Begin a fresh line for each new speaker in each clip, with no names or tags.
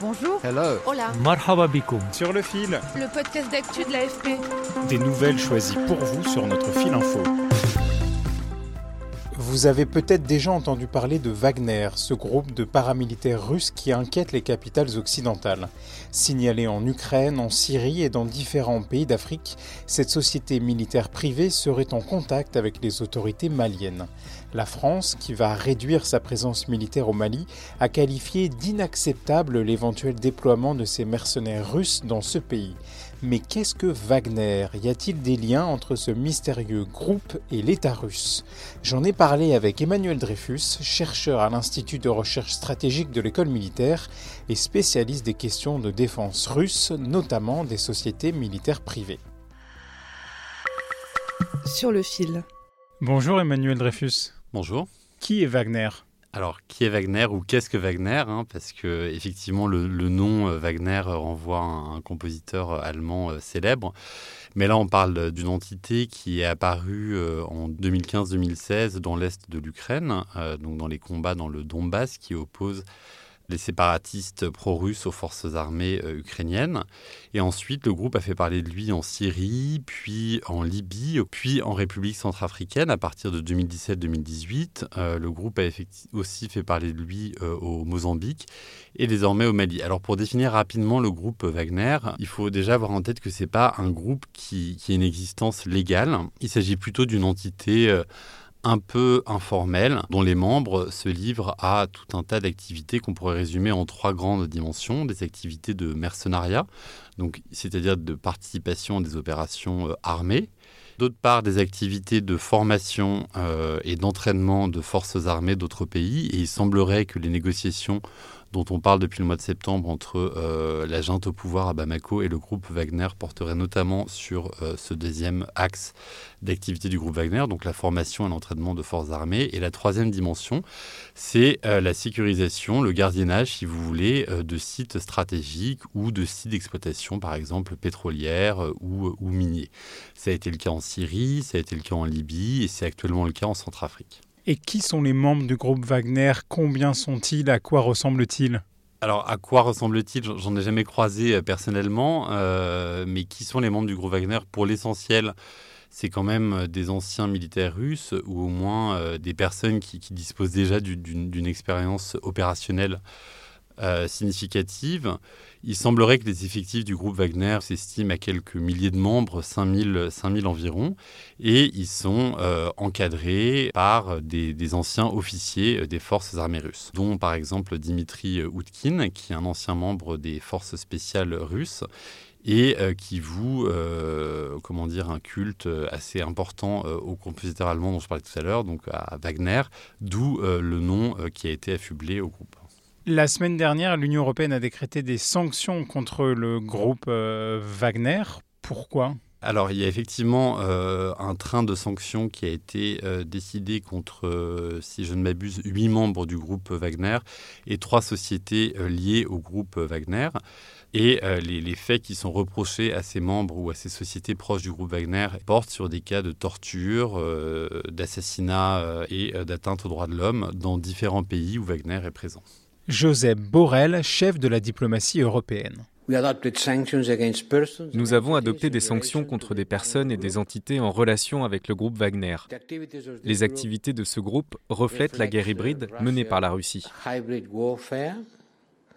Bonjour.
Hello.
Hola.
Marhaba bikoum.
Sur le fil,
Le podcast d'actu de l'AFP.
des nouvelles choisies pour vous sur notre fil info.
Vous avez peut-être déjà entendu parler de Wagner, ce groupe de paramilitaires russes qui inquiète les capitales occidentales. Signalé en Ukraine, en Syrie et dans différents pays d'Afrique, cette société militaire privée serait en contact avec les autorités maliennes. La France, qui va réduire sa présence militaire au Mali, a qualifié d'inacceptable l'éventuel déploiement de ces mercenaires russes dans ce pays. Mais qu'est-ce que Wagner? Y a-t-il des liens entre ce mystérieux groupe et l'État russe? J'en ai parlé avec Emmanuel Dreyfus, chercheur à l'Institut de recherche stratégique de l'école militaire et spécialiste des questions de défense russe, notamment des sociétés militaires privées.
Sur le fil.
Bonjour Emmanuel Dreyfus.
Bonjour.
Qui est Wagner?
Alors, qui est Wagner ou qu'est-ce que Wagner hein, Parce que effectivement, le, le nom euh, Wagner renvoie à un, un compositeur euh, allemand euh, célèbre. Mais là, on parle d'une entité qui est apparue euh, en 2015-2016 dans l'est de l'Ukraine, euh, donc dans les combats dans le Donbass qui opposent les séparatistes pro-russes aux forces armées euh, ukrainiennes. Et ensuite, le groupe a fait parler de lui en Syrie, puis en Libye, puis en République centrafricaine à partir de 2017-2018. Euh, le groupe a aussi fait parler de lui euh, au Mozambique et désormais au Mali. Alors pour définir rapidement le groupe Wagner, il faut déjà avoir en tête que c'est pas un groupe qui, qui a une existence légale. Il s'agit plutôt d'une entité un peu informelle, dont les membres se livrent à tout un tas d'activités qu'on pourrait résumer en trois grandes dimensions. Des activités de mercenariat, donc c'est-à-dire de participation à des opérations euh, armées. D'autre part, des activités de formation euh, et d'entraînement de forces armées d'autres pays. Et il semblerait que les négociations dont on parle depuis le mois de septembre entre euh, la junte au pouvoir à Bamako et le groupe Wagner porteraient notamment sur euh, ce deuxième axe d'activité du groupe Wagner, donc la formation et l'entraînement de forces armées. Et la troisième dimension, c'est euh, la sécurisation, le gardiennage, si vous voulez, de sites stratégiques ou de sites d'exploitation, par exemple pétrolières euh, ou, ou. Ça a été le cas en Syrie, ça a été le cas en Libye et c'est actuellement le cas en Centrafrique.
Et qui sont les membres du groupe Wagner? Combien sont-ils? À quoi ressemblent-ils
Alors, à quoi ressemble-t-il? J'en- ai jamais croisé euh, personnellement, euh, mais qui sont les membres du groupe Wagner? Pour l'essentiel, c'est quand même euh, des anciens militaires russes ou au moins des personnes qui, disposent déjà du- d'une d'une expérience opérationnelle euh, significative. Il semblerait que les effectifs du groupe Wagner s'estiment à quelques milliers de membres, 5000, 5000 environ, et ils sont euh, encadrés par des, anciens officiers euh, des forces armées russes, dont par exemple Dimitri Outkin, qui est un ancien membre des forces spéciales russes et qui voue comment dire, un culte assez important au compositeur allemand dont je parlais tout à l'heure, donc à Wagner, d'où le nom qui a été affublé au groupe.
La semaine dernière, l'Union européenne a décrété des sanctions contre le groupe euh, Wagner. Pourquoi?
Alors, il y a effectivement euh, un train de sanctions qui a été euh, décidé contre, si je ne m'abuse, huit membres du groupe Wagner et trois sociétés liées au groupe Wagner. Et les, les faits qui sont reprochés à ces membres ou à ces sociétés proches du groupe Wagner portent sur des cas de torture, d'assassinat et d'atteinte aux droits de l'homme dans différents pays où Wagner est présent.
Joseph Borrell, chef de la diplomatie européenne.
Nous avons adopté des sanctions contre des personnes et des entités en relation avec le groupe Wagner. Les activités de ce groupe reflètent la guerre hybride menée par la Russie.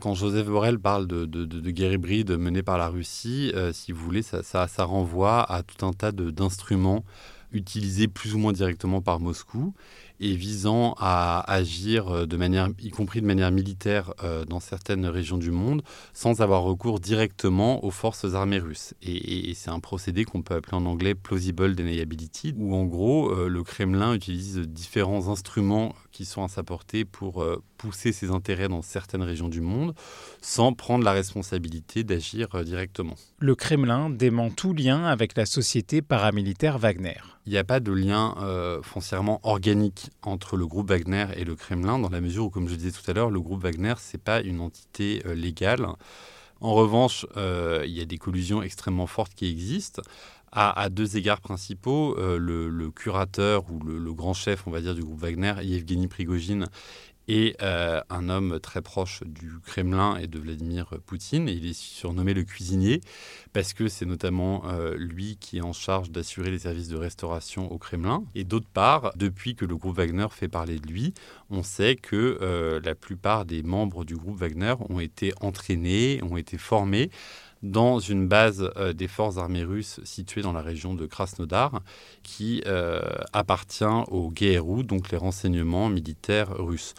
Quand Joseph Borrell parle de, de- de- de guerre hybride menée par la Russie, euh, si vous voulez, ça, ça- ça renvoie à tout un tas de- d'instruments utilisés plus ou moins directement par Moscou et visant à agir manière, y compris de manière militaire, dans certaines régions du monde, sans avoir recours directement aux forces armées russes. Et, c'est un procédé qu'on peut appeler en anglais plausible deniability, où en gros, le Kremlin utilise différents instruments qui sont à sa portée pour pousser ses intérêts dans certaines régions du monde, sans prendre la responsabilité d'agir directement.
Le Kremlin dément tout lien avec la société paramilitaire Wagner.
Il n'y a pas de lien euh, foncièrement organique entre le groupe Wagner et le Kremlin, dans la mesure où, comme je disais tout à l'heure, le groupe Wagner, ce n'est pas une entité euh, légale. En revanche, euh, il y a des collusions extrêmement fortes qui existent. À, deux égards principaux, le, curateur ou le, grand chef, on va dire, du groupe Wagner, Yevgeny Prigogine, et euh, un homme très proche du Kremlin et de Vladimir Poutine. Il est surnommé le cuisinier parce que c'est notamment euh, lui qui est en charge d'assurer les services de restauration au Kremlin. Et d'autre part, depuis que le groupe Wagner fait parler de lui, on sait que euh, la plupart des membres du groupe Wagner ont été entraînés, ont été formés dans une base euh, des forces armées russes située dans la région de Krasnodar, qui euh, appartient au GRU, donc les renseignements militaires russes.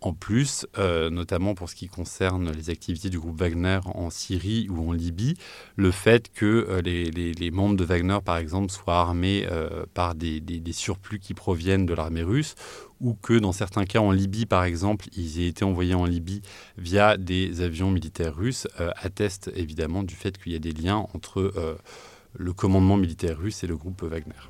En plus, euh, notamment pour ce qui concerne les activités du groupe Wagner en Syrie ou en Libye, le fait que les, membres de Wagner, par exemple, soient armés par des, surplus qui proviennent de l'armée russe ou que dans certains cas en Libye, par exemple, ils aient été envoyés en Libye via des avions militaires russes, euh, attestent évidemment du fait qu'il y a des liens entre euh, le commandement militaire russe et le groupe Wagner.